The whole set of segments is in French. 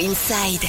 Inside.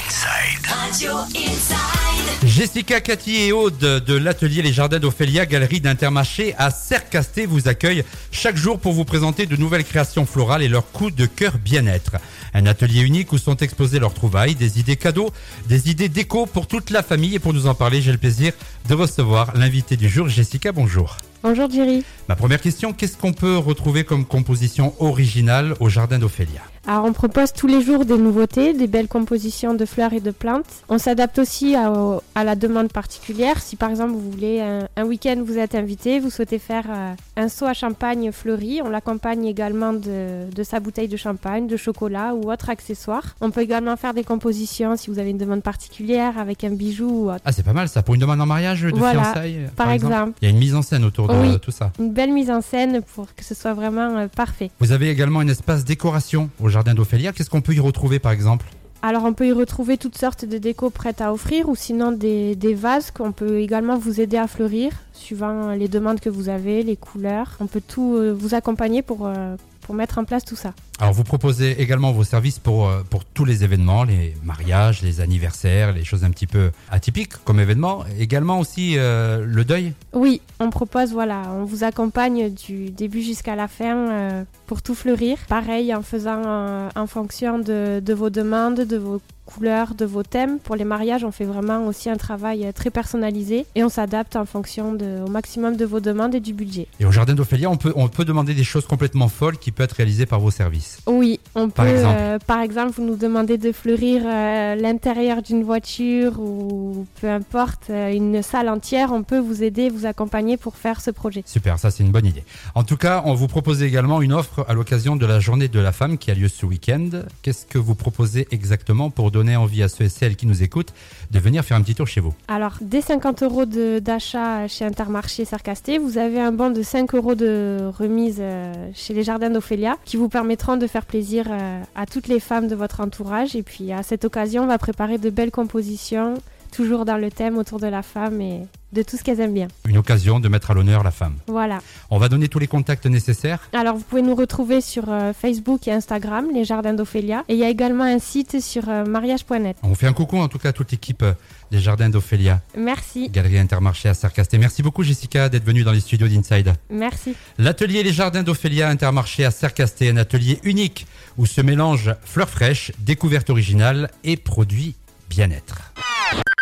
Radio Inside. Jessica, Cathy et Aude de l'atelier Les Jardins d'Ophélia, galerie d'Intermarché à Sercasté vous accueillent chaque jour pour vous présenter de nouvelles créations florales et leur coup de cœur bien-être. Un atelier unique où sont exposées leurs trouvailles, des idées cadeaux, des idées déco pour toute la famille. Et pour nous en parler, j'ai le plaisir de recevoir l'invité du jour, Jessica. Bonjour. Bonjour Jerry. Ma première question, qu'est-ce qu'on peut retrouver comme composition originale au Jardin d'Ophélia? Alors on propose tous les jours des nouveautés, des belles compositions de fleurs et de plantes. On s'adapte aussi à, à la demande particulière. Si par exemple vous voulez un, un week-end vous êtes invité, vous souhaitez faire euh, un seau à champagne fleuri, on l'accompagne également de, de sa bouteille de champagne, de chocolat ou autre accessoire. On peut également faire des compositions si vous avez une demande particulière avec un bijou ou autre. Ah, c'est pas mal ça, pour une demande en mariage de Voilà, fiançailles par exemple. Il y a une mise en scène autour de Oui. tout ça. Une belle mise en scène pour que ce soit vraiment euh, parfait. Vous avez également un espace décoration au Jardin d'Ophélia. Qu'est-ce qu'on peut y retrouver par exemple? Alors on peut y retrouver toutes sortes de décos prêtes à offrir ou sinon des, vases qu'on peut également vous aider à fleurir suivant les demandes que vous avez, les couleurs. On peut tout euh, vous accompagner pour, euh, pour mettre en place tout ça. Alors vous proposez également vos services pour, euh, pour tous les événements, les mariages, les anniversaires, les choses un petit peu atypiques comme événements. Également aussi euh, le deuil? Oui, on propose, voilà, on vous accompagne du début jusqu'à la fin euh, pour tout fleurir. Pareil, en faisant euh, en fonction de, de vos demandes, de vos couleurs, de vos thèmes. Pour les mariages, on fait vraiment aussi un travail euh, très personnalisé et on s'adapte en fonction de, au maximum de vos demandes et du budget. Et au Jardin d'Ophélia, on peut, on peut demander des choses complètement folles qui peuvent être réalisées par vos services. Oui, on peut, Par exemple euh, par exemple, vous nous demandez de fleurir euh, l'intérieur d'une voiture ou peu importe, une salle entière, on peut vous aider, vous accompagner pour faire ce projet. Super, ça c'est une bonne idée. En tout cas, on vous propose également une offre à l'occasion de la journée de la femme qui a lieu ce week-end. Qu'est-ce que vous proposez exactement pour donner envie à ceux et celles qui nous écoutent de venir faire un petit tour chez vous Alors, dès 50 euros d'achat chez Intermarché Sarcasté, vous avez un bon de 5 euros de remise euh, chez les Jardins d'Ophélia qui vous permettront de faire plaisir euh, à toutes les femmes de votre entourage. Et puis, à cette occasion, on va préparer de belles compositions, toujours dans le thème autour de la femme et de tout ce qu'elles aiment bien. Une occasion de mettre à l'honneur la femme. Voilà. On va donner tous les contacts nécessaires. Alors, vous pouvez nous retrouver sur euh, Facebook et Instagram, les Jardins d'Ophélia. Et il y a également un site sur euh, mariage.net. On fait un coucou en tout cas à toute l'équipe euh, des Jardins d'Ophélia, Merci. Galerie Intermarché à Sarcasté. Merci beaucoup Jessica d'être venue dans les studios d'Inside. Merci. L'atelier Les Jardins d'Ophélia Intermarché à Sercasté, un atelier unique où se mélangent fleurs fraîches, découvertes originales et produits bien-être.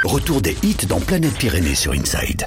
Retour des hits dans Planète Pyrénées sur Inside.